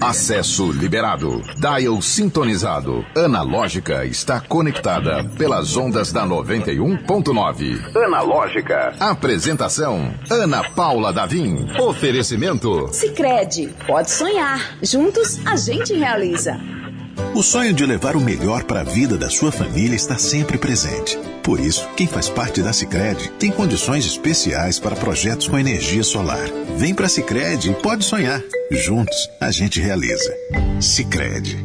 Acesso liberado. Dial sintonizado. Analógica está conectada pelas ondas da 91.9. Analógica. Apresentação: Ana Paula Davim. Oferecimento: Sicredi. Pode sonhar. Juntos a gente realiza. O sonho de levar o melhor para a vida da sua família está sempre presente. Por isso, quem faz parte da Sicredi tem condições especiais para projetos com energia solar. Vem para a e pode sonhar. Juntos, a gente realiza. Sicredi.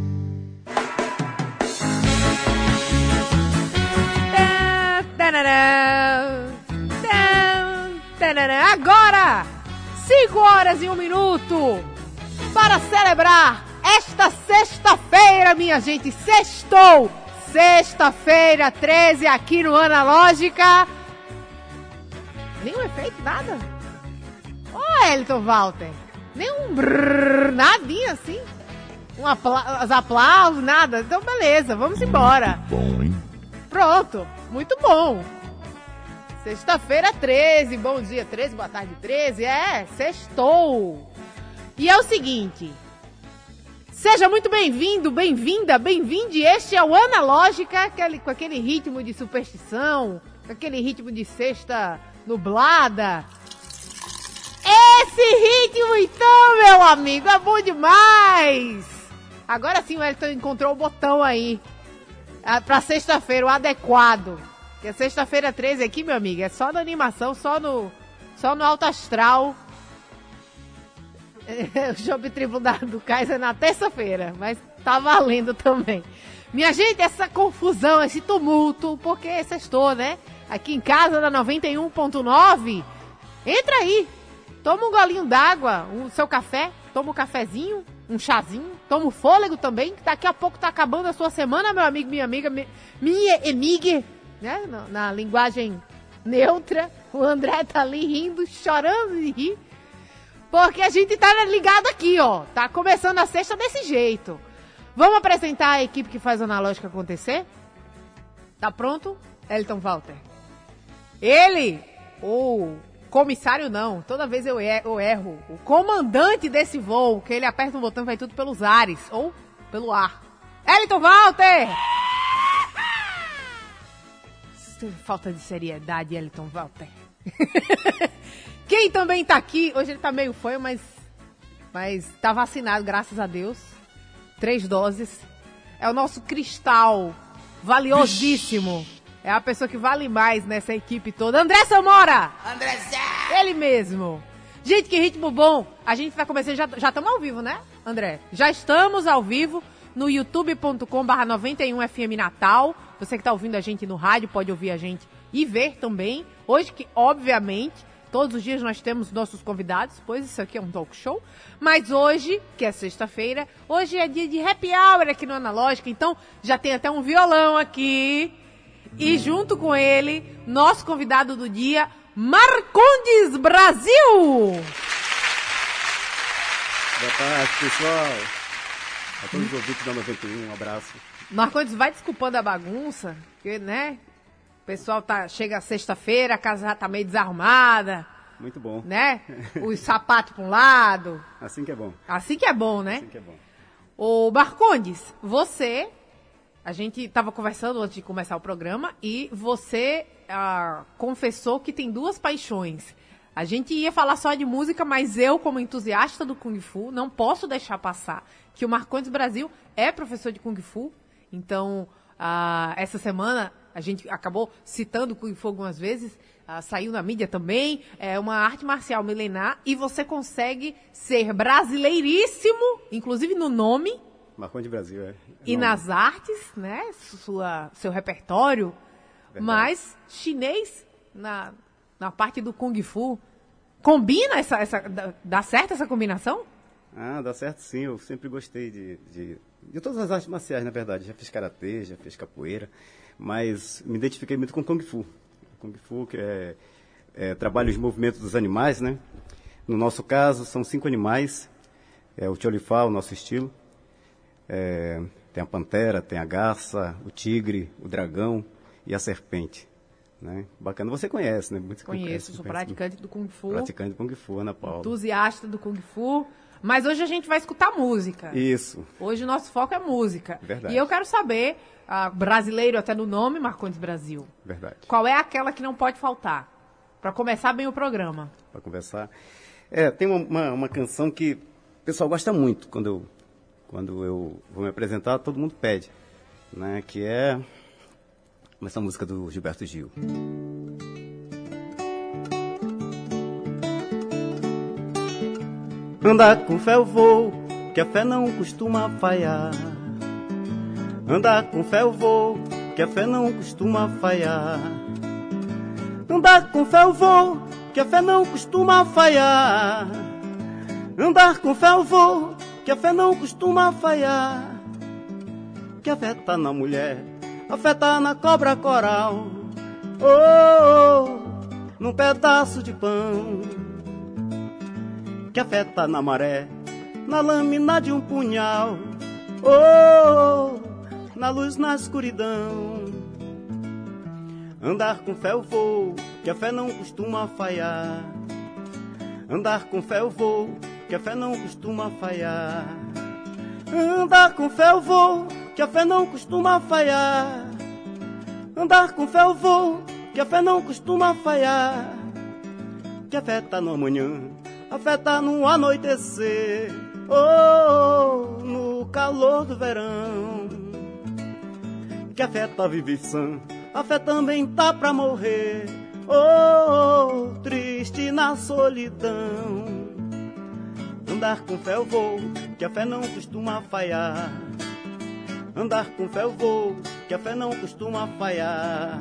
Agora, 5 horas e um minuto para celebrar esta sexta-feira, minha gente. Sextou! Sexta-feira, 13, aqui no Analógica. Nenhum efeito, nada? Ô, oh, Elton Walter. Nenhum brrr, nadinha assim. Um apla os aplausos, nada. Então, beleza, vamos embora. Bom, hein? Pronto, muito bom. Sexta-feira, 13. Bom dia, 13. Boa tarde, 13. É, sextou. E é o seguinte. Seja muito bem-vindo, bem-vinda, bem-vinde. Este é o Analógica, aquele, com aquele ritmo de superstição, com aquele ritmo de sexta nublada. Esse ritmo, então, meu amigo, é bom demais! Agora sim o Elton encontrou o botão aí. Pra sexta-feira, o adequado. Que é sexta-feira 13 aqui, meu amigo. É só na animação, só no, só no alto astral o Triplo da, do Kaiser na terça-feira, mas tá valendo também. Minha gente, essa confusão, esse tumulto, porque sextou, né? Aqui em casa, na 91.9, entra aí, toma um golinho d'água, o seu café, toma um cafezinho, um chazinho, toma um fôlego também, que daqui a pouco tá acabando a sua semana, meu amigo, minha amiga, minha amiga, né? Na, na linguagem neutra, o André tá ali rindo, chorando de rir. Porque a gente tá ligado aqui, ó. Tá começando a sexta desse jeito. Vamos apresentar a equipe que faz a analógica acontecer? Tá pronto? Elton Walter. Ele, o comissário não, toda vez eu erro. O comandante desse voo, que ele aperta um botão e vai tudo pelos ares, ou pelo ar. Elton Walter! Falta de seriedade, Elton Walter. Quem também tá aqui, hoje ele tá meio fanho, mas, mas tá vacinado, graças a Deus. Três doses. É o nosso cristal, valiosíssimo. É a pessoa que vale mais nessa equipe toda. André Samora! André Ele mesmo. Gente, que ritmo bom. A gente tá começando, já estamos ao vivo, né, André? Já estamos ao vivo no youtube.com barra 91FM Natal. Você que tá ouvindo a gente no rádio pode ouvir a gente e ver também. Hoje que, obviamente, Todos os dias nós temos nossos convidados, pois isso aqui é um talk show. Mas hoje, que é sexta-feira, hoje é dia de happy hour aqui no Analógica, então já tem até um violão aqui. E junto com ele, nosso convidado do dia, Marcondes Brasil! Boa tarde, pessoal. A todos os ouvintes da 91, um abraço. Marcondes, vai desculpando a bagunça, porque, né? Pessoal tá, chega sexta-feira, a casa já tá meio desarrumada. Muito bom. Né? Os sapatos para um lado. Assim que é bom. Assim que é bom, né? Assim que é bom. Ô, Marcondes, você. A gente estava conversando antes de começar o programa e você ah, confessou que tem duas paixões. A gente ia falar só de música, mas eu, como entusiasta do Kung Fu, não posso deixar passar que o Marcondes Brasil é professor de Kung Fu. Então, ah, essa semana a gente acabou citando Kung Fu algumas vezes, uh, saiu na mídia também, é uma arte marcial milenar e você consegue ser brasileiríssimo, inclusive no nome. Marconi de Brasil, é. E nome. nas artes, né? Sua, seu repertório, Verdade. mas chinês na, na parte do Kung Fu. Combina essa, essa. Dá certo essa combinação? Ah, dá certo sim. Eu sempre gostei de, de, de todas as artes marciais, na verdade. Já fiz karatê, já fiz capoeira mas me identifiquei muito com Kung Fu. Kung Fu, que é, é trabalha os movimentos dos animais, né? No nosso caso, são cinco animais. É o Tcholifá, o nosso estilo. É, tem a pantera, tem a garça, o tigre, o dragão e a serpente. Né? Bacana, você conhece, né? Muito Conheço, sou praticante do Kung Fu. Praticante do Kung Fu, Ana Paula. Entusiasta do Kung Fu. Mas hoje a gente vai escutar música. Isso. Hoje o nosso foco é música. Verdade. E eu quero saber, ah, brasileiro até no nome, Marcondes Brasil, Verdade. qual é aquela que não pode faltar? Pra começar bem o programa. Para conversar. É, tem uma, uma, uma canção que o pessoal gosta muito quando eu, quando eu vou me apresentar, todo mundo pede. Né, que é essa música do Gilberto Gil. Andar com fé eu vou, que a fé não costuma falhar. Andar com fé eu vou, que a fé não costuma falhar. Andar com fé eu vou, que a fé não costuma falhar. Andar com fé eu vou, que a fé não costuma falhar. Que a fé tá na mulher, a fé tá na cobra coral. Oh, oh num pedaço de pão. Que a fé tá na maré, na lâmina de um punhal. Oh, na luz, na escuridão. Andar com fé eu vou, que a fé não costuma falhar. Andar com fé eu vou, que a fé não costuma falhar. Andar com fé eu vou, que a fé não costuma falhar. Andar com fé eu vou, que a fé não costuma falhar. Que a fé tá no amanhã, a fé tá no anoitecer. Oh, no calor do verão. Que a fé tá sã, a fé também tá pra morrer. Oh, triste na solidão. Andar com fé eu vou, que a fé não costuma falhar. Andar com fé eu vou, que a fé não costuma falhar.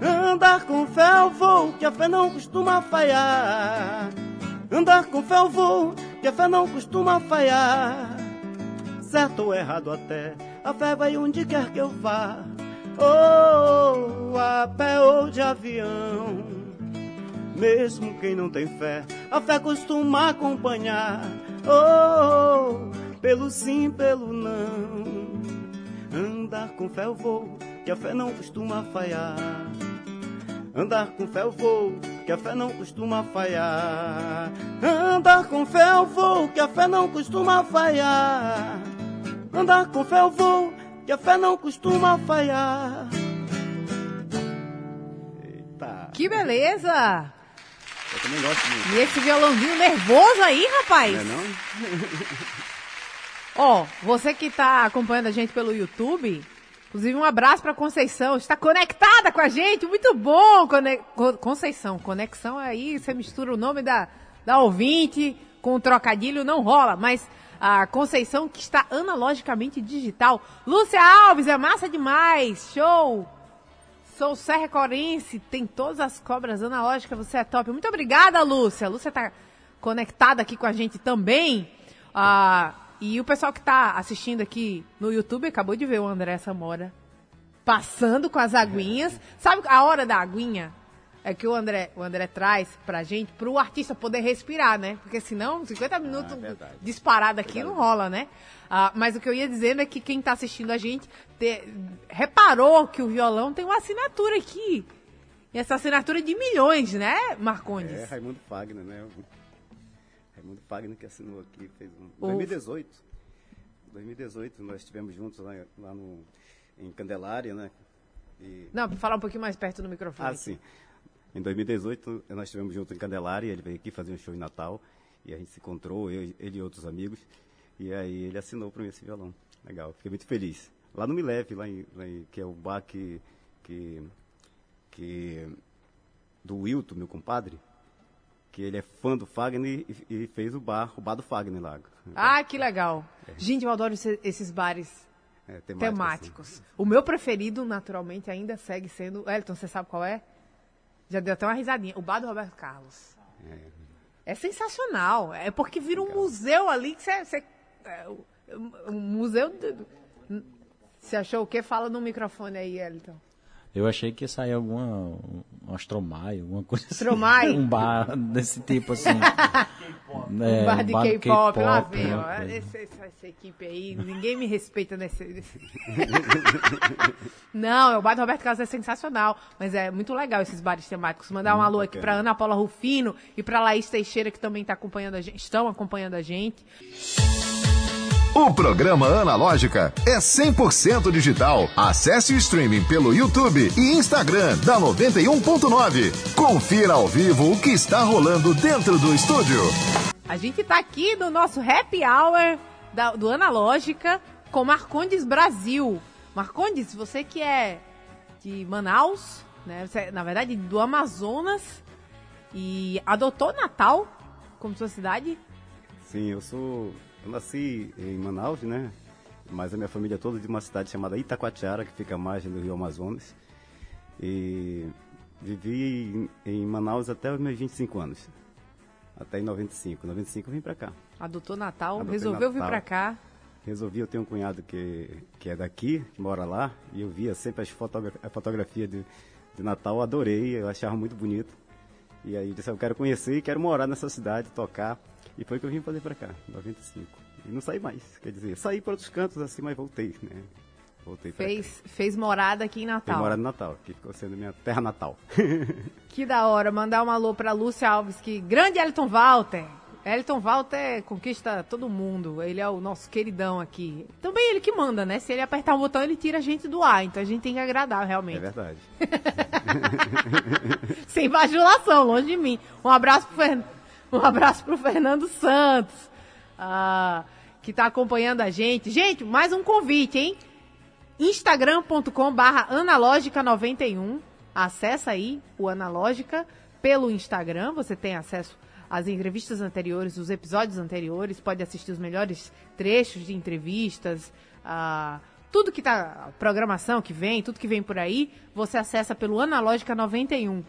Andar com fé eu vou, que a fé não costuma falhar. Andar com fé eu vou, que a fé não costuma falhar. Certo ou errado até, a fé vai onde quer que eu vá. Oh, a pé ou de avião. Mesmo quem não tem fé, a fé costuma acompanhar. Oh, pelo sim, pelo não. Andar com fé eu vou, que a fé não costuma falhar. Andar com fé eu vou, que a fé não costuma falhar. Andar com fé eu vou, que a fé não costuma falhar. Andar com fé eu vou, que a fé não costuma falhar. Eita. Que beleza! Eu também gosto muito. E esse violãozinho nervoso aí, rapaz? Não é não? Ó, você que tá acompanhando a gente pelo YouTube, inclusive um abraço pra Conceição, está conectada com a gente, muito bom, Cone- Co- Conceição, conexão aí, você mistura o nome da, da ouvinte com o trocadilho, não rola, mas a Conceição que está analogicamente digital. Lúcia Alves, é massa demais, show! Sou Serra Corense, tem todas as cobras analógicas, você é top. Muito obrigada, Lúcia. Lúcia tá conectada aqui com a gente também. Ah, e o pessoal que tá assistindo aqui no YouTube acabou de ver o André Samora passando com as aguinhas. Sabe a hora da aguinha? É que o André, o André traz pra gente, pro artista poder respirar, né? Porque senão, 50 minutos verdade. disparado aqui não rola, né? Ah, mas o que eu ia dizendo é que quem tá assistindo a gente te- reparou que o violão tem uma assinatura aqui. E essa assinatura é de milhões, né, Marcondes? É Raimundo Fagner, né? O Raimundo Fagner que assinou aqui, fez um. O- 2018. 2018, nós estivemos juntos lá, lá no, em Candelária, né? E, Não, falar um pouquinho mais perto do microfone. ah, sim. Em 2018, nós estivemos juntos em Candelária, ele veio aqui fazer um show em Natal, e a gente se encontrou, eu, ele e outros amigos, e aí ele assinou para mim esse violão. Legal, fiquei muito feliz. Lá no Me Leve, lá em, lá em- que é o bar que, que, que do Wilton, meu compadre, que ele é fã do Fagner e, e fez o bar, o bar do Fagner lá. Ah, que legal. Gente, eu adoro esse- esses bares É, temático, temáticos. assim. O meu preferido, naturalmente, ainda segue sendo. Elton, você sabe qual é? Já deu até uma risadinha. O bar do Roberto Carlos. É sensacional. É porque vira um museu ali que você. você é, um museu. de- Você achou o quê? Fala no microfone aí, Elton. Eu achei que ia sair alguma. Um Astromai, alguma coisa Astromai? assim. Um bar desse tipo assim. um bar de K-pop, lá vem, ó. Essa, essa, equipe aí, ninguém me respeita nesse. nesse... Não, o bar do Roberto Carlos é sensacional, mas é muito legal esses bares temáticos. Mandar um alô aqui pra Ana Paula Rufino e pra Laís Teixeira, que também tá acompanhando a gente, estão acompanhando a gente. O programa Analógica é 100% digital. Acesse o streaming pelo YouTube e Instagram da 91.9. Confira ao vivo o que está rolando dentro do estúdio. A gente está aqui no nosso happy hour da, do Analógica com Marcondes Brasil. Marcondes, você que é de Manaus, né? Você, na verdade, do Amazonas e adotou Natal como sua cidade? Sim, eu sou eu nasci em Manaus, né? Mas a minha família é toda de uma cidade chamada Itacoatiara, que fica à margem do Rio Amazonas. E vivi em, Manaus até os meus 25 anos. Até em 95. Em 95 eu vim pra cá. Adotou Natal, Adotei resolveu Natal. vir pra cá. Resolvi, eu tenho um cunhado que, que é daqui, que mora lá, e eu via sempre as fotogra a fotografia de, de Natal, adorei, eu achava muito bonito. E aí eu disse, eu quero conhecer, quero morar nessa cidade, tocar. E foi o que eu vim fazer para cá, em 95. E não saí mais, quer dizer, saí para outros cantos assim, mas voltei, né? Voltei fez, fez morada aqui em Natal. Fez morada em Natal, que ficou sendo minha terra natal. que da hora, mandar um alô para Lúcia Alves, que grande Elton Walter. Elton Walter conquista todo mundo, ele é o nosso queridão aqui. Também ele que manda, né? Se ele apertar um botão, ele tira a gente do ar, então a gente tem que agradar realmente. É verdade. Sem bajulação, longe de mim. Um abraço pro Fernando. Um abraço pro Fernando Santos, ah, que está acompanhando a gente. Gente, mais um convite, hein? instagram.com barra analógica91. Acessa aí o Analógica pelo Instagram. Você tem acesso às entrevistas anteriores, os episódios anteriores. Pode assistir os melhores trechos de entrevistas. Ah, tudo que tá, programação que vem, tudo que vem por aí, você acessa pelo Analógica 91.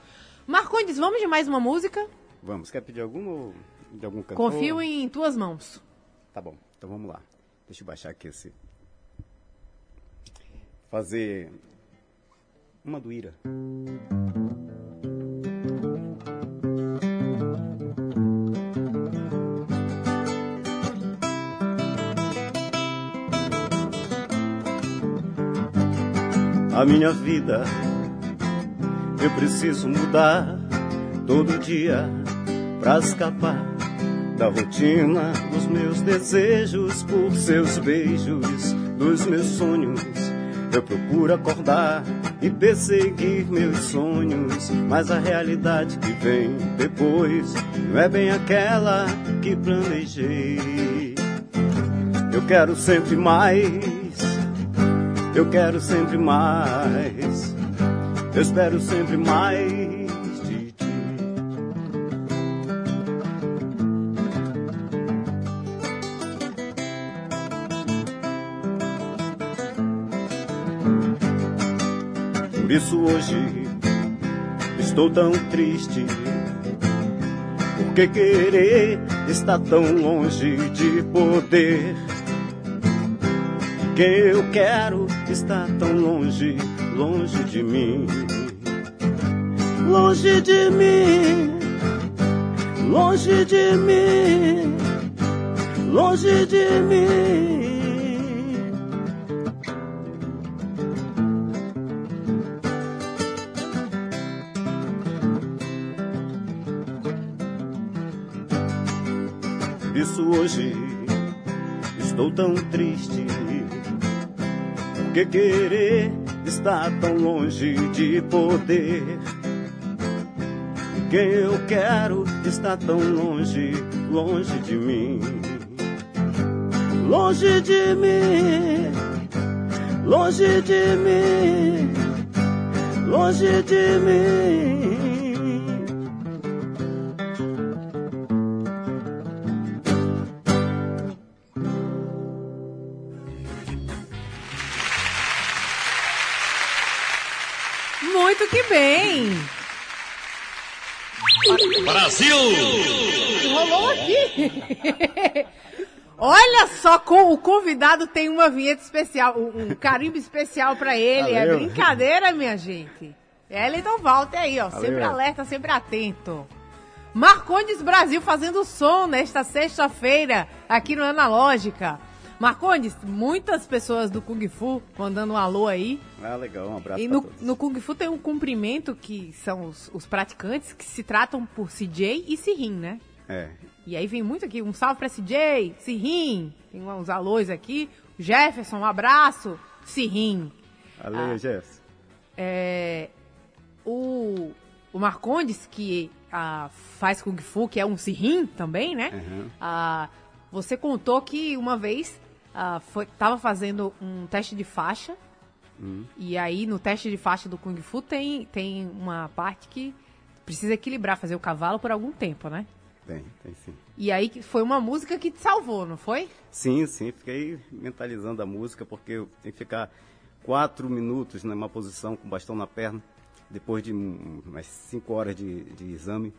Marcondes, vamos de mais uma música? Vamos. Quer pedir algum ou de algum cantor? Confio em tuas mãos. Tá bom. Então vamos lá. Deixa eu baixar aqui esse. Fazer uma do Ira. A minha vida eu preciso mudar todo dia pra escapar da rotina dos meus desejos por seus beijos, dos meus sonhos. Eu procuro acordar e perseguir meus sonhos, mas a realidade que vem depois não é bem aquela que planejei. Eu quero sempre mais, eu quero sempre mais, eu espero sempre mais. Por isso hoje estou tão triste. Porque querer está tão longe de poder. Quem eu quero está tão longe, longe de mim. Longe de mim, longe de mim, longe de mim. Hoje estou tão triste. Porque querer está tão longe de poder. Quem eu quero está tão longe, longe de mim. Longe de mim, longe de mim, longe de mim. Que bem! Brasil! Rolou aqui! Olha só, com, o convidado tem uma vinheta especial, um, um carimbo especial pra ele. É Valeu. brincadeira, minha gente. Eliton Walter aí, ó, Valeu. sempre alerta, sempre atento. Marcondes Brasil fazendo som nesta sexta-feira aqui no Analógica. Marcondes, muitas pessoas do Kung Fu mandando um alô aí. Ah, legal, um abraço E no, no Kung Fu tem um cumprimento que são os, os praticantes que se tratam por CJ e Sirin, né? É, E aí vem muito aqui, um salve pra CJ, Sirin, tem uns alôs aqui. Jefferson, um abraço, Sirin. valeu, Ah. Jefferson. É, o, o Marcondes, que ah, faz Kung Fu, que é um Sirin também, né? Uhum. Ah, você contou que uma vez ah, foi, tava fazendo um teste de faixa. Uhum. E aí, no teste de faixa do Kung Fu, tem, tem uma parte que precisa equilibrar, fazer o cavalo por algum tempo, né? Tem, tem sim. E aí foi uma música que te salvou, não foi? Sim, sim, fiquei mentalizando a música, porque eu tenho que ficar quatro minutos numa posição com o bastão na perna, depois de hum, umas cinco horas de, de exame.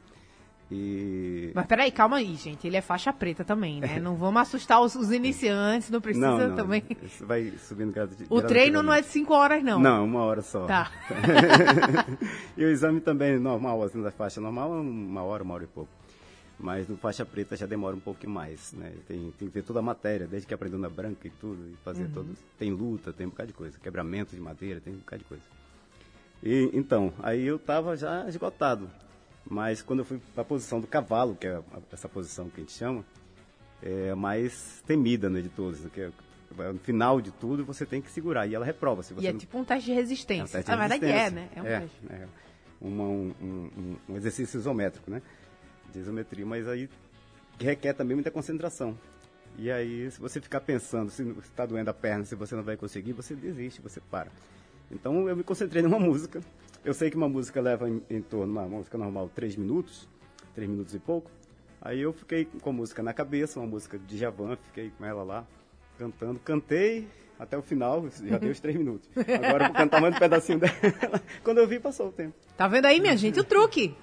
E. Mas peraí, calma aí, gente. Ele é faixa preta também, né? Não vamos assustar os, os iniciantes, não precisa não, não, também. Isso vai subindo O treino não é de cinco horas, não. Não, uma hora só. Tá. e o exame também normal, assim, da faixa normal, é uma hora, uma hora e pouco. Mas no faixa preta já demora um pouco mais, né? Tem, tem que ver toda a matéria, desde que aprendeu na branca e tudo, e fazer todos. Tem luta, tem um bocado de coisa, quebramento de madeira, tem um bocado de coisa. E, então, aí eu tava já esgotado. Mas quando eu fui para a posição do cavalo, que é essa posição que a gente chama, é a mais temida né, de todas. né, Que é, no final de tudo você tem que segurar. E ela reprova. Se você E é não- tipo um teste de é um resistência. teste Na verdade é, resistência. né? É um é, é. Uma- um, um- um- um exercício isométrico, né? De isometria, mas aí requer também muita concentração. E aí, se você ficar pensando se está doendo a perna, se você não vai conseguir, você desiste, você para. Então eu me concentrei numa música. Eu sei que uma música leva em, em torno, uma música normal, três minutos, três minutos e pouco. Aí eu fiquei com a música na cabeça, uma música de Javan, fiquei com ela lá, cantando. Cantei até o final, já deu os três minutos. Agora eu vou cantar mais um pedacinho dela. Quando eu vi, passou o tempo. Tá vendo aí, minha gente? O truque.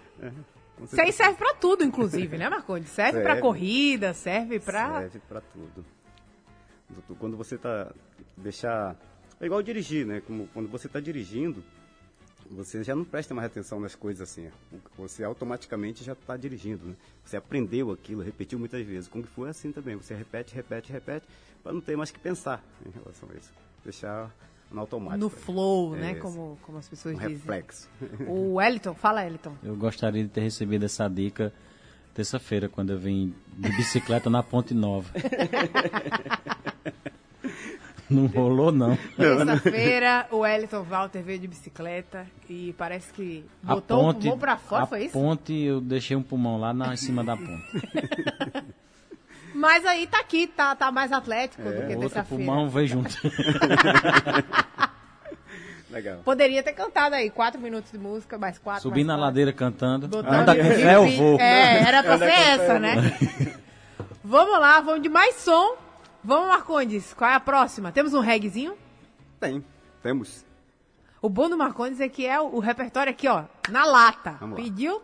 Com Isso aí serve pra tudo, inclusive, né, Marcondes? Serve, pra Serve. corrida, serve pra. Serve pra tudo. Quando você tá deixar é igual dirigir, né? Como quando você está dirigindo, você já não presta mais atenção nas coisas assim. Você automaticamente já está dirigindo, né? Você aprendeu aquilo, repetiu muitas vezes. Kung Fu é assim também. Você repete, repete, repete, para não ter mais que pensar em relação a isso. Deixar no automático. No flow, É né? Como, como as pessoas Um dizem. reflexo. O Wellington, fala, Wellington. Eu gostaria de ter recebido essa dica terça-feira, quando eu vim de bicicleta na Ponte Nova. Não rolou, não. Terça-feira, o Wellington Walter veio de bicicleta e parece que A botou ponte, o pulmão pra fora, foi isso? ponte, eu deixei um pulmão lá na, em cima da ponte. Mas aí tá aqui, tá, tá mais atlético do que O outro terça-feira. pulmão veio junto. Legal. Poderia ter cantado aí, quatro minutos de música, mais quatro. Subi mais na quatro. ladeira cantando. Botando Anda com fé, eu vou. É, era pra ser essa, né? vamos lá, vamos de mais som. Vamos, Marcondes, qual é a próxima? Temos um reggaezinho? Tem. Temos. O bom do Marcondes é que é o, o repertório aqui, ó, na lata. Vamos lá. Pediu?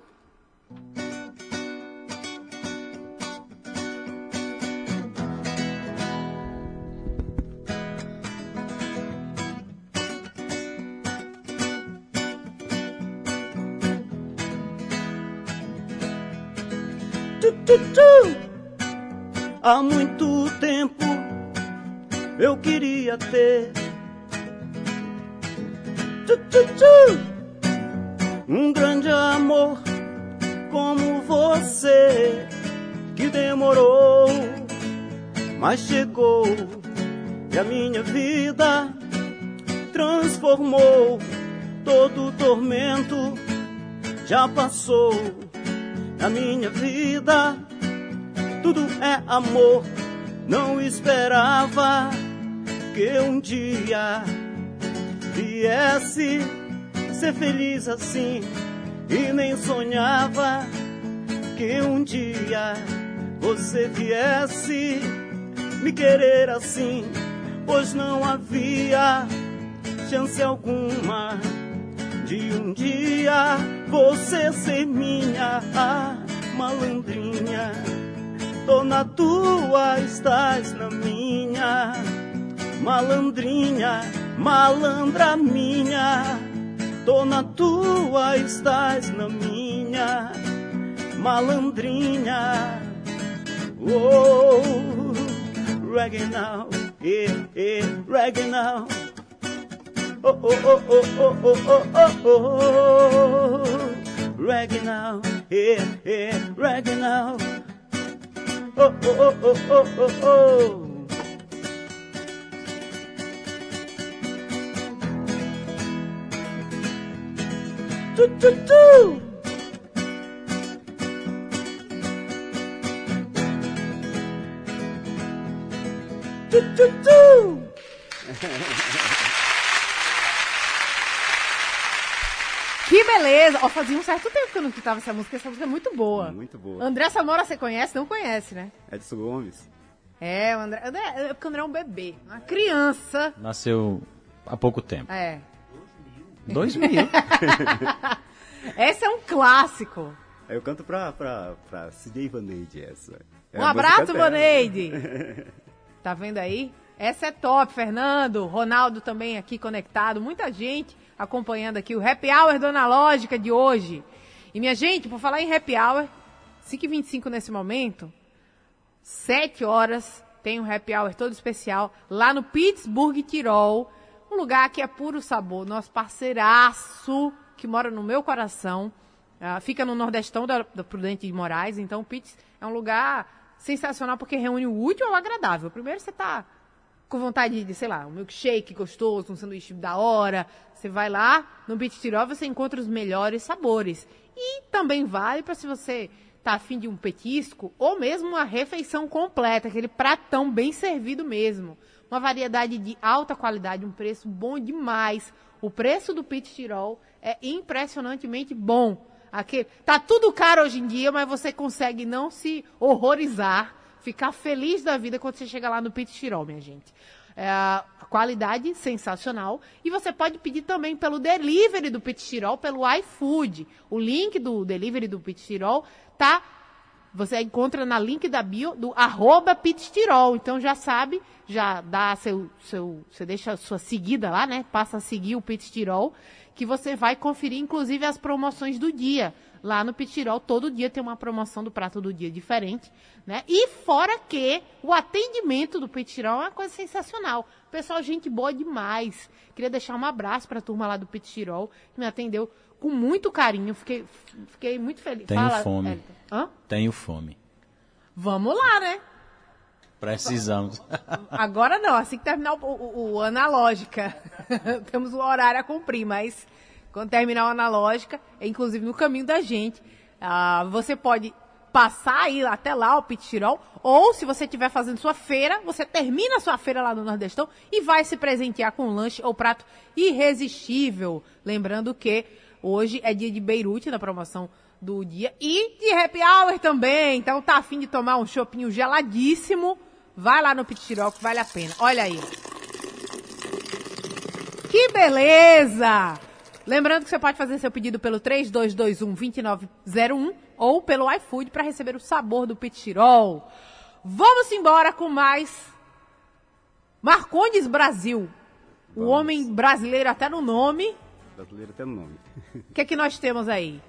Tu, tu, tu. Há muito tempo eu queria ter um grande amor como você que demorou, mas chegou e a minha vida transformou todo tormento já passou na minha vida. Tudo é amor. Não esperava que um dia viesse ser feliz assim. E nem sonhava que um dia você viesse me querer assim. Pois não havia chance alguma de um dia você ser minha malandrinha Tô na tua, estás na minha. Malandrinha, malandra minha. Tô na tua, estás na minha. Malandrinha. Oh, reggae now, yeah, yeah, reggae now. Oh, oh, oh, oh, oh, oh, oh, oh, oh. Reggae now, yeah, yeah, reggae now. Oh, oh, oh, oh, oh, oh, oh. Tu, tu, tu. Tu, tu, tu. Que beleza! Ó, fazia um certo tempo que eu não escutava essa música, essa música é muito boa. Muito boa. André Samora, você conhece? Não conhece, né? Edson Gomes. É, o André, André é porque o André é um bebê, uma criança. Nasceu há pouco tempo. É. 2000. Esse é um clássico. Aí eu canto pra, pra, pra CJ Vaneide essa. É Um a abraço. Vaneide. Tá vendo aí? Essa é top, Fernando. Ronaldo também aqui conectado. Muita gente acompanhando aqui o Happy Hour do Analógica de hoje. E minha gente, por falar em Happy Hour, 5h25 nesse momento, 7 horas, tem um Happy Hour todo especial lá no Pittsburgh Tirol. Um lugar que é puro sabor. Nosso parceiraço, que mora no meu coração. Ah, fica no Nordestão da, da Prudente de Moraes. Então, o Pitts é um lugar sensacional porque reúne o útil ao agradável. Primeiro, você tá com vontade de, sei lá, um milkshake gostoso, um sanduíche da hora. Você vai lá no Beach Tirol, você encontra os melhores sabores. E também vale para se você tá afim de um petisco ou mesmo uma refeição completa, aquele pratão bem servido mesmo. Uma variedade de alta qualidade, um preço bom demais. O preço do Pit Tirol é impressionantemente bom. Aquele, tá tudo caro hoje em dia, mas você consegue não se horrorizar, ficar feliz da vida quando você chega lá no Pit Tirol, minha gente. É, qualidade sensacional. E você pode pedir também pelo delivery do Pit Tirol, pelo iFood. O link do delivery do Pit Tirol tá você encontra na link da bio do arroba Pitstirol. Então já sabe, já dá seu, seu. Você deixa a sua seguida lá, né? Passa a seguir o Pitstirol, que você vai conferir, inclusive, as promoções do dia. Lá no Pitirol, todo dia tem uma promoção do prato do dia diferente, né? E fora que o atendimento do Pitirol é uma coisa sensacional. Pessoal, gente boa demais. Queria deixar um abraço para a turma lá do Pitirol, que me atendeu com muito carinho. Fiquei, fiquei muito feliz. Tenho Fala, fome. Érica. Hã? Tenho fome. Vamos lá, né? Precisamos. Agora não, assim que terminar o, o, o analógica. Temos um horário a cumprir, mas quando terminar o analógica, é inclusive no caminho da gente, ah, você pode passar aí até lá o Pitirol, ou se você estiver fazendo sua feira, você termina a sua feira lá no Nordestão e vai se presentear com um lanche ou prato irresistível. Lembrando que hoje é dia de Beirute na promoção do dia e de happy hour também. Então tá afim de tomar um chopinho geladíssimo, vai lá no Pitirol que vale a pena. Olha aí. Que beleza! Lembrando que você pode fazer seu pedido pelo 3221-2901 ou pelo iFood para receber o sabor do Pitirol. Vamos embora com mais Marcondes Brasil. O Vamos. homem brasileiro até no nome. Brasileiro até no nome. O que é que nós temos aí?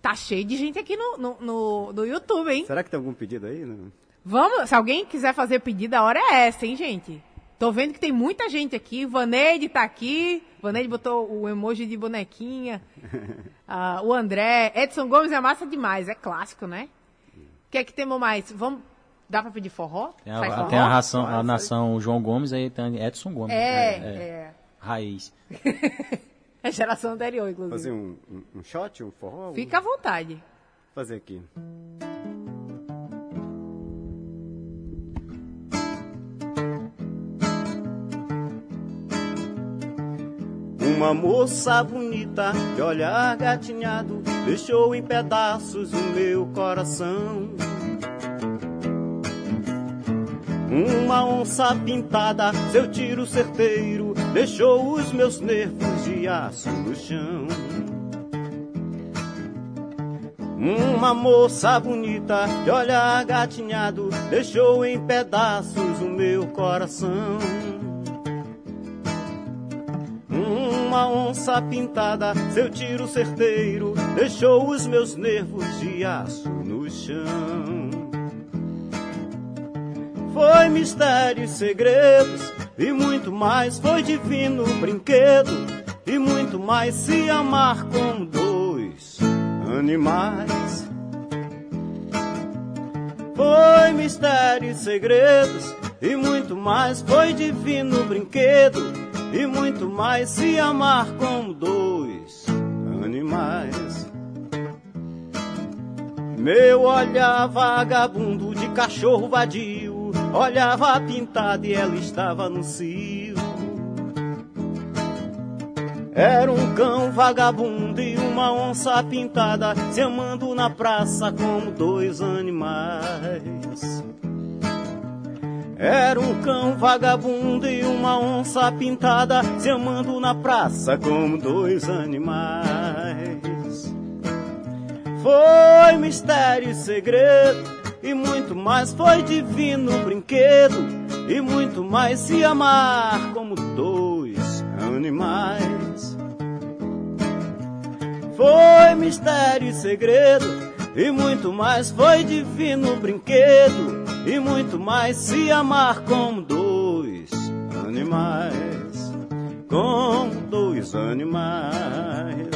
Tá cheio de gente aqui no, no, no, no YouTube, hein? Será que tem algum pedido aí? Não. Vamos, se alguém quiser fazer pedido, a hora é essa, hein, gente? Tô vendo que tem muita gente aqui. Vaneide tá aqui. Vaneide botou o emoji de bonequinha. Ah, o André. Edson Gomes é massa demais. É clássico, né? O que é que temos mais? Vamos. Dá pra pedir forró? Tem a, forró? tem a, ração, a nação João Gomes, aí tem Edson Gomes. É, é. Raiz. É geração anterior, inclusive. Fazer um, um, um shot, um forró? Fica à vontade. Fazer aqui. Uma moça bonita, de olhar gatinhado, deixou em pedaços o meu coração. Uma onça pintada, seu tiro certeiro, deixou os meus nervos de aço no chão. Uma moça bonita, de olhar gatinhado, deixou em pedaços o meu coração. Uma onça pintada, seu tiro certeiro, deixou os meus nervos de aço no chão. Foi mistério e segredos, e muito mais, foi divino brinquedo, e muito mais se amar como dois animais. Foi mistério e segredos, e muito mais, foi divino brinquedo, e muito mais se amar como dois animais. Meu olhar vagabundo de cachorro vadio, olhava pintada e ela estava no cio. Era um cão vagabundo e uma onça pintada se amando na praça como dois animais. Era um cão vagabundo e uma onça pintada se amando na praça como dois animais. Foi mistério e segredo e muito mais foi divino brinquedo e muito mais se amar como dois animais. Foi mistério e segredo e muito mais foi divino brinquedo e muito mais se amar como dois animais, como dois animais.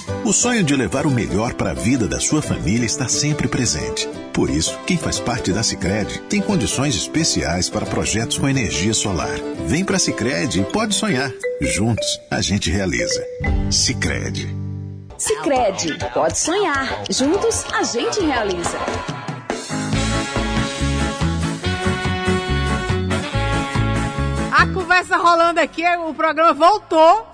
O sonho de levar o melhor para a vida da sua família está sempre presente. Por isso, quem faz parte da Sicredi tem condições especiais para projetos com energia solar. Vem para a Sicredi e pode sonhar. Juntos, a gente realiza. Sicredi. Sicredi, pode sonhar. Juntos a gente realiza. A conversa rolando aqui, o programa voltou.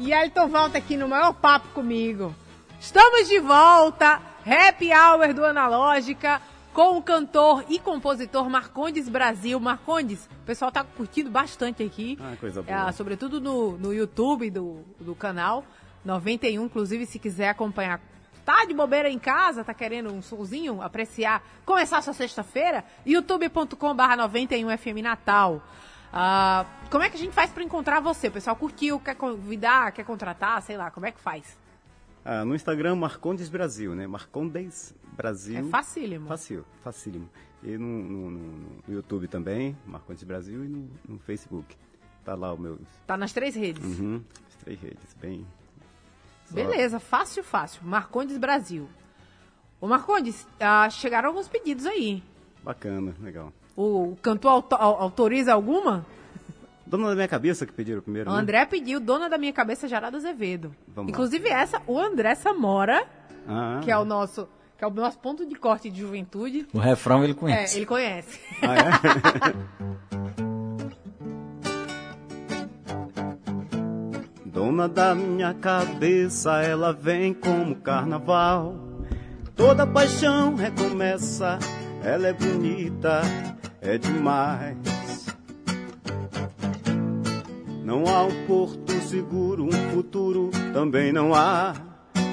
E Elton volta aqui no maior papo comigo. Estamos de volta, Happy Hour do Analógica, com o cantor e compositor Marcondes Brasil. Marcondes, o pessoal tá curtindo bastante aqui. Ah, coisa boa. É, sobretudo no, no YouTube do, do canal 91. Inclusive, se quiser acompanhar, tá de bobeira em casa, tá querendo um solzinho, apreciar, começar sua sexta-feira, youtube.com/barra 91FM Natal. Ah, como é que a gente faz para encontrar você? O pessoal curtiu, quer convidar, quer contratar, sei lá, como é que faz? Ah, no Instagram, Marcondes Brasil, né? Marcondes Brasil. É facílimo. Fácil, facílimo. E no, no- no- no YouTube também, Marcondes Brasil, e no, no Facebook. Tá lá o meu. Tá nas três redes. Uhum, as três redes, bem. só- Beleza, fácil, fácil. Marcondes Brasil. Ô Marcondes, ah, chegaram alguns pedidos aí. Bacana, legal. O cantor auto- au- autoriza alguma? Dona da minha cabeça que pediram primeiro, O né? André pediu Dona da Minha Cabeça, Geraldo Azevedo. Vamos lá. Inclusive essa, o André Samora, Ah, que é o nosso que é o nosso ponto de corte de juventude. O refrão ele É, conhece. ele conhece. Ah, é? Dona da minha cabeça, ela vem como carnaval. Toda paixão recomeça, ela é bonita, é demais. Não há um porto seguro, um futuro também não há.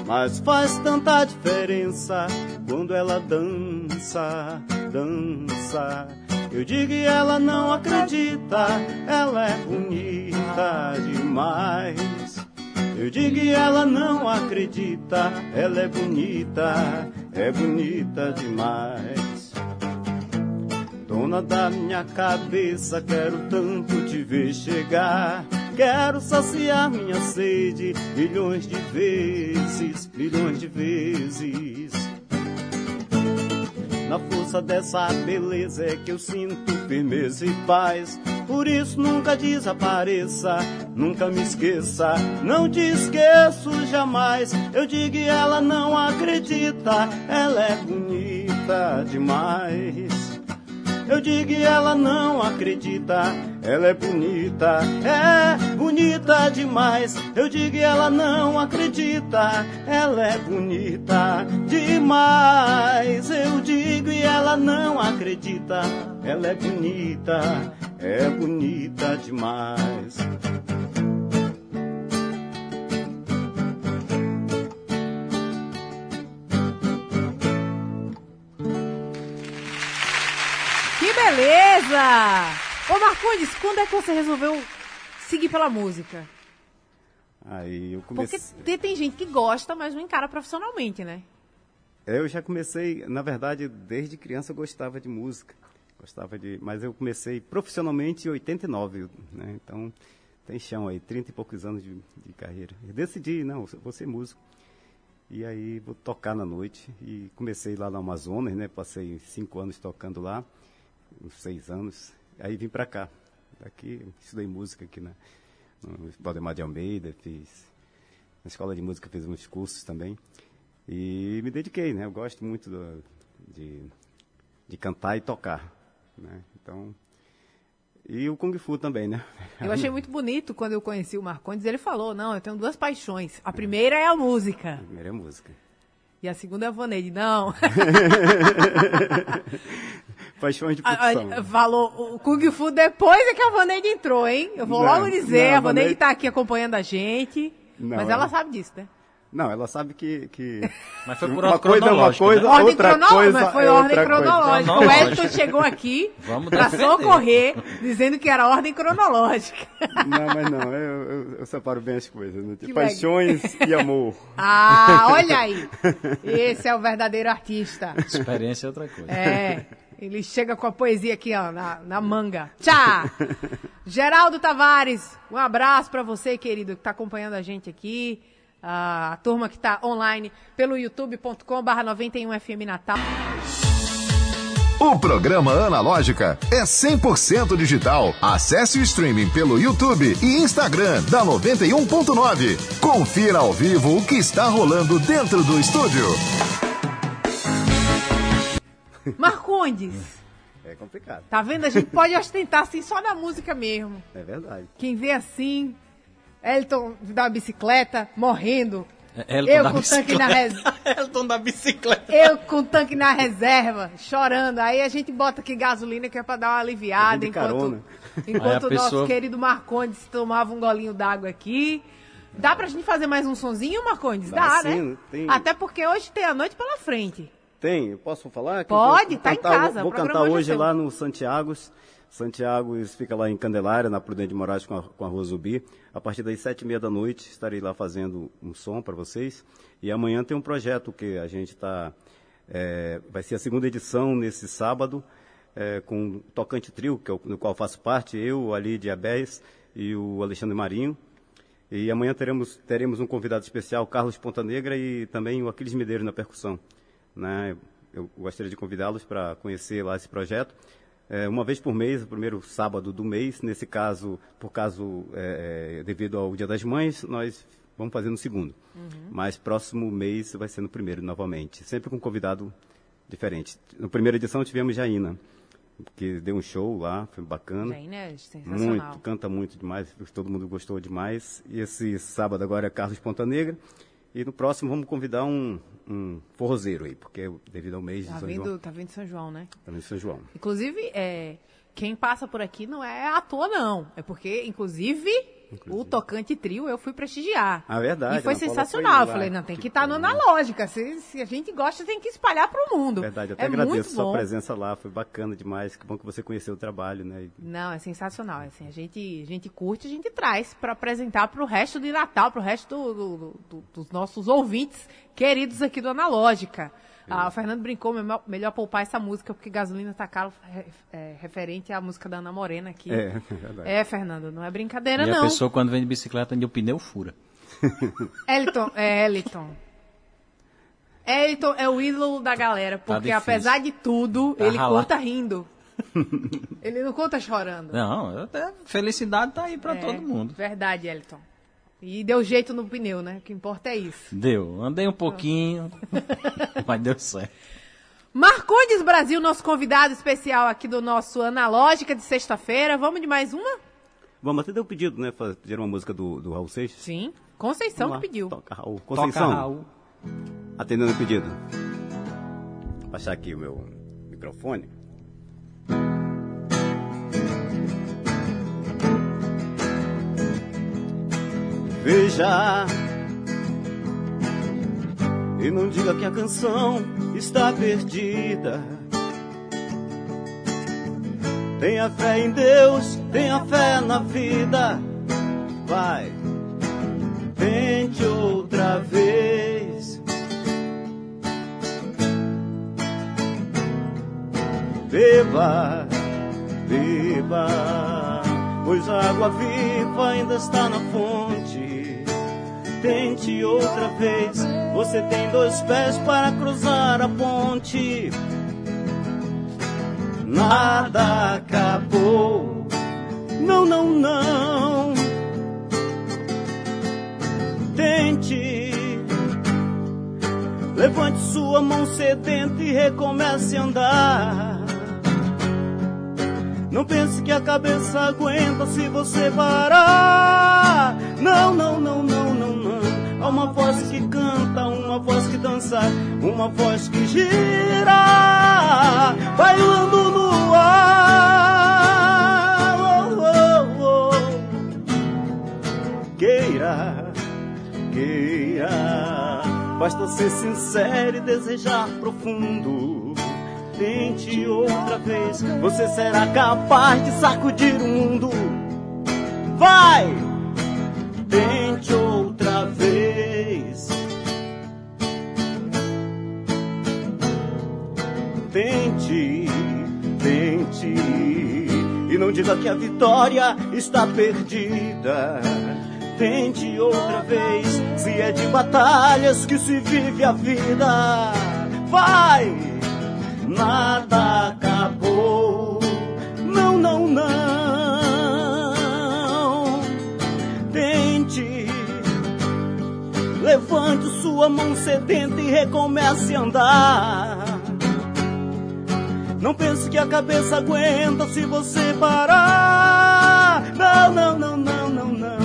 Mas faz tanta diferença quando ela dança, dança. Eu digo e ela não acredita, ela é bonita demais. Eu digo e ela não acredita, ela é bonita, é bonita demais. Dona da minha cabeça, quero tanto te ver chegar. Quero saciar minha sede milhões de vezes, milhões de vezes. Na força dessa beleza é que eu sinto firmeza e paz. Por isso nunca desapareça, nunca me esqueça, não te esqueço jamais. Eu digo e ela não acredita, ela é bonita demais. Eu digo e ela não acredita. Ela é bonita, é bonita demais. Eu digo e ela não acredita. Ela é bonita demais. Eu digo e ela não acredita. Ela é bonita, é bonita demais. Beleza! Ô Marcondes, quando é que você resolveu seguir pela música? Aí eu Porque comecei. tem, tem gente que gosta, mas não encara profissionalmente, né? Eu já comecei, na verdade, desde criança eu gostava de música. Gostava de, mas eu comecei profissionalmente em 89, né? Então tem chão aí, 30 e poucos anos de, de carreira. Eu decidi, não, vou ser músico. E aí vou tocar na noite. E comecei lá no Amazonas, né? Passei cinco anos tocando lá, uns seis anos. Aí vim pra cá. Daqui estudei música aqui na, no Valdemar de Almeida, fiz na escola de música, fiz uns cursos também. E me dediquei, né? Eu gosto muito do- de, de cantar e tocar, né? Então, e o Kung Fu também, né? Eu achei muito bonito quando eu conheci o Marcondes. Ele falou: Não, eu tenho duas paixões. A primeira é a música. Primeira é música. E a segunda é a vaneide. Não. Paixões de A- produção. a- falou o Kung Fu depois é que a Vaneide entrou, hein? Eu vou Não, logo dizer, não, a Vaneide Vaneide- tá aqui acompanhando a gente. Não, mas ela- ela sabe disso, né? Não, ela sabe que. que Mas foi por uma ordem coisa é uma cronológica, coisa, né? Ordem outra cronológica, coisa mas foi é ordem cronológica. O. Elton chegou aqui defender. socorrer, dizendo que era ordem cronológica. Não, mas não, eu, eu, eu separo bem as coisas. Né? Paixões e amor. Ah, olha aí. Esse é o verdadeiro artista. Experiência é outra coisa. É. Ele chega com a poesia aqui, ó, na, na manga. Tchau! Geraldo Tavares, um abraço pra você, querido, que tá acompanhando a gente aqui. Ah, a turma que tá online pelo youtube.com/barra 91FM Natal. O programa Analógica é 100% digital. Acesse o streaming pelo YouTube e Instagram da 91.9. Confira ao vivo o que está rolando dentro do estúdio. Marcondes, É complicado. tá vendo? A gente pode ostentar assim só na música mesmo. É verdade. Quem vê assim, Elton da bicicleta, morrendo. Elton eu da com o tanque na bicicleta. reserva. Elton da bicicleta. Eu com o tanque na reserva, chorando. Aí a gente bota aqui gasolina que é pra dar uma aliviada. De Enquanto, carona. enquanto o Aí a nosso pessoa- querido Marcondes tomava um golinho d'água aqui. Dá pra gente fazer mais um sonzinho, Marcondes? Dá, Dá sim, né? tem- Até porque hoje tem a noite pela frente. Tem, eu posso falar? Pode, eu vou tá em casa, Vou cantar hoje é lá no Santiago. Santiago fica lá em Candelária, na Prudente de Moraes com a, com a Rua Zubi. A partir das sete e meia da noite estarei lá fazendo um som para vocês. E amanhã tem um projeto que a gente está... vai ser a segunda edição nesse sábado, é, com o Tocante Trio, que é o, no qual faço parte, eu, Ali de Abés e o Alexandre Marinho. E amanhã teremos, teremos um convidado especial, Carlos Ponta Negra, e também o Aquiles Medeiros na percussão. Né? Eu gostaria de convidá-los para conhecer lá esse projeto. É, uma vez por mês, o primeiro sábado do mês, nesse caso, por caso é, é, devido ao Dia das Mães, nós vamos fazer no segundo. Mas próximo mês vai ser no primeiro novamente, sempre com um convidado diferente. Na primeira edição tivemos Jaina, que deu um show lá, foi bacana. Aí, né? Sensacional. Muito, canta muito demais, todo mundo gostou demais. E esse sábado agora é Carlos Ponta Negra. E no próximo vamos convidar um, um forrozeiro aí, porque devido ao mês Tá de São vindo, João. tá vindo São João, né? Também São João. Inclusive, é, quem passa por aqui não é à toa, não. É porque, inclusive, o Tocante Trio eu fui prestigiar. Ah, verdade, E foi sensacional. foi falei, não, tem que Que estar no analógica. Se, se a gente gosta, tem que espalhar pro mundo. Verdade, eu até é agradeço sua bom. presença lá, foi bacana demais. Que bom que você conheceu o trabalho, né? Não, é sensacional. Assim, a, gente, a gente curte, a gente traz para apresentar para o resto de Natal, para o resto do- do- do- dos nossos ouvintes queridos aqui do Analógica. Ah, o Fernando brincou, melhor, melhor poupar essa música, porque gasolina tá caro, é, é, referente à música da Ana Morena aqui. É, é verdade. É, Fernando, não é brincadeira, E a não. pessoa, quando vem de bicicleta, o pneu fura. Eliton, é Eliton. Eliton é o ídolo da galera, porque difícil. apesar de tudo, Tá ele ralado. conta rindo. ele não conta chorando. Não, até felicidade tá aí pra É, todo mundo. Verdade, Eliton. E deu jeito no pneu, né? O que importa é isso. Deu. Andei um pouquinho, mas deu certo. Marcondes Brasil, nosso convidado especial aqui do nosso Analógica de sexta-feira. Vamos de mais uma? Vamos até dar um pedido, né? Fazer pedir uma música do, do Raul Seixas. Sim. Conceição que pediu. Toca, Raul. Toca, Conceição, Raul. atendendo o pedido. Vou baixar aqui o meu microfone. Veja e não diga que a canção está perdida. Tenha fé em Deus, tenha fé na vida. Vai, tente outra vez. Beba, beba, pois a água viva ainda está na fonte. Tente outra vez, você tem dois pés para cruzar a ponte. Nada acabou, não, não, não. Tente, levante sua mão sedenta e recomece a andar. Não pense que a cabeça aguenta se você parar. Não, não, não, não, não, não. Há uma voz que canta, uma voz que dança, uma voz que gira, bailando no ar. Oh, oh, oh. Queira, queira, basta ser sincero e desejar profundo. Tente outra vez, você será capaz de sacudir o mundo. Vai! Tente outra vez. Tente, tente. E não diga que a vitória está perdida. Tente outra vez. Se é de batalhas que se vive a vida. Vai! Nada acabou. Não, não, não. Tente. Levante sua mão sedenta e recomece a andar. Não pense que a cabeça aguenta se você parar. Não, não, não, não, não, não.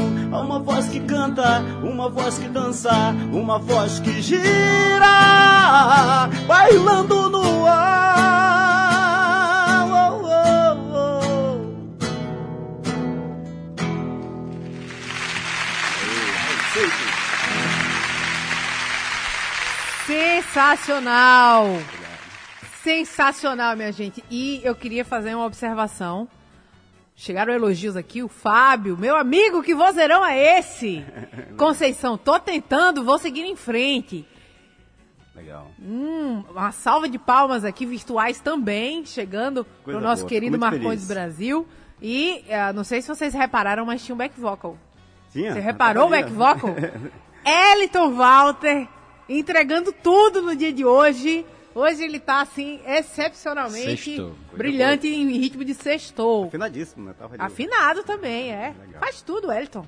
Uma voz que canta, uma voz que dança, uma voz que gira, bailando no ar. Oh, oh, oh. Sensacional! Sensacional, minha gente. E eu queria fazer uma observação. Chegaram elogios aqui, o Fábio, meu amigo, que vozeirão é esse? Conceição, tô tentando, vou seguir em frente. Legal. Hum, uma salva de palmas aqui, virtuais também, chegando Coisa pro nosso boa, querido Marcondes. Brasil. E eh, não sei se vocês repararam, mas tinha um back vocal. Tinha? Você reparou o back vocal? Eliton Walter entregando tudo no dia de hoje. Hoje ele tá assim, excepcionalmente Sextou. brilhante em ritmo de sextou. Afinadíssimo, né? Tava ali. Afinado também, é. Legal. Faz tudo, Eliton.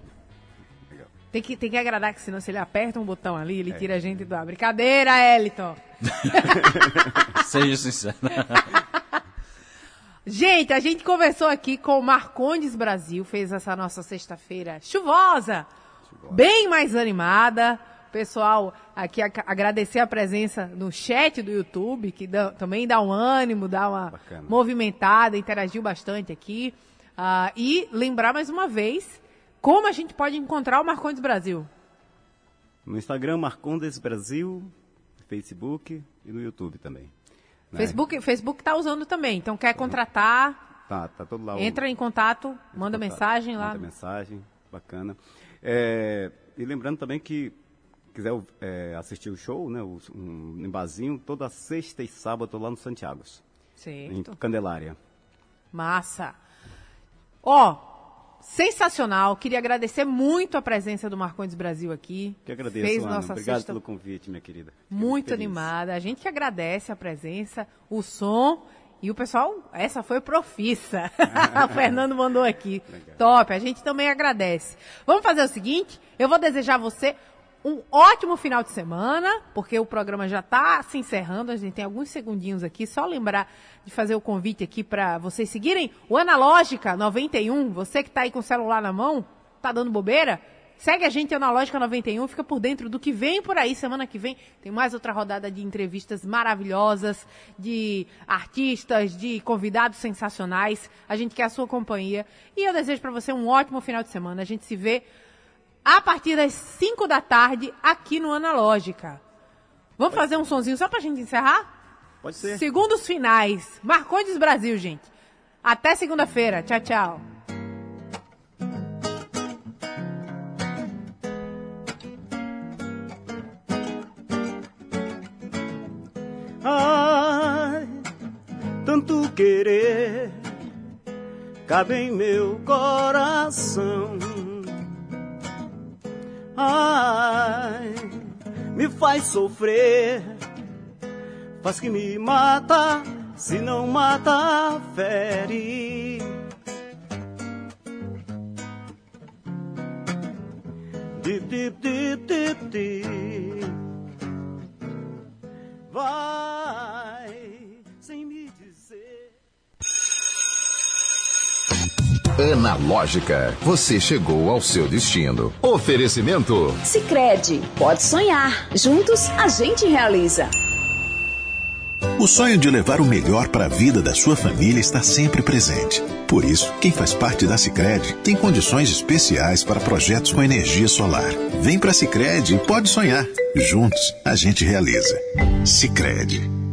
Legal. Tem que, tem que agradar, que senão se ele aperta um botão ali, É. ele tira a gente do ar. Brincadeira, Eliton. Seja sincero. Gente, a gente conversou aqui com o Marcondes Brasil, fez essa nossa sexta-feira chuvosa, bem mais animada. Pessoal, aqui a- agradecer a presença no chat do YouTube, que dá- também dá um ânimo, dá uma Bacana. movimentada, interagiu bastante aqui. Ah, e lembrar mais uma vez como a gente pode encontrar o Marcondes Brasil. No Instagram, Marcondes Brasil, Facebook e no YouTube também. né? Facebook, Facebook tá usando também, então quer contratar, Tá, tá todo lá. o- entra em contato, manda contato. mensagem lá. Manda mensagem, bacana. É, e lembrando também que quiser é, assistir o show, né, o- um toda sexta e sábado lá no Santiago, em Certo. Candelária. Massa. Ó, sensacional. Queria agradecer muito a presença do Marcondes Brasil aqui. Que agradeço, Fez Ana. nossa Obrigado sexta pelo convite, minha querida. Fiquei muito animada. A gente que agradece a presença, o som e o pessoal. Essa foi profissa. o Fernando mandou aqui. Legal. Top. A gente também agradece. Vamos fazer o seguinte: eu vou desejar a você um ótimo final de semana, porque o programa já está se encerrando. A gente tem alguns segundinhos aqui. Só lembrar de fazer o convite aqui para vocês seguirem o Analógica 91. Você que está aí com o celular na mão, tá dando bobeira? Segue a gente Analógica 91, fica por dentro do que vem por aí. Semana que vem tem mais outra rodada de entrevistas maravilhosas, de artistas, de convidados sensacionais. A gente quer a sua companhia. E eu desejo para você um ótimo final de semana. A gente se vê a partir das 5 da tarde aqui no Analógica. Vamos fazer um sonzinho só pra gente encerrar? Pode ser. Segundos finais. Marcondes Brasil, gente. Até segunda-feira. Tchau, tchau. Ai, tanto querer cabe em meu coração. Ai, me faz sofrer, faz que me mata, se não mata, fere. Dip, dip, dip, dip, dip. Vai Analógica, você chegou ao seu destino. Oferecimento Sicredi, pode sonhar. Juntos a gente realiza. O sonho de levar o melhor para a vida da sua família está sempre presente. Por isso, quem faz parte da Sicredi tem condições especiais para projetos com energia solar. Vem para a Sicredi e pode sonhar. Juntos, a gente realiza. Sicredi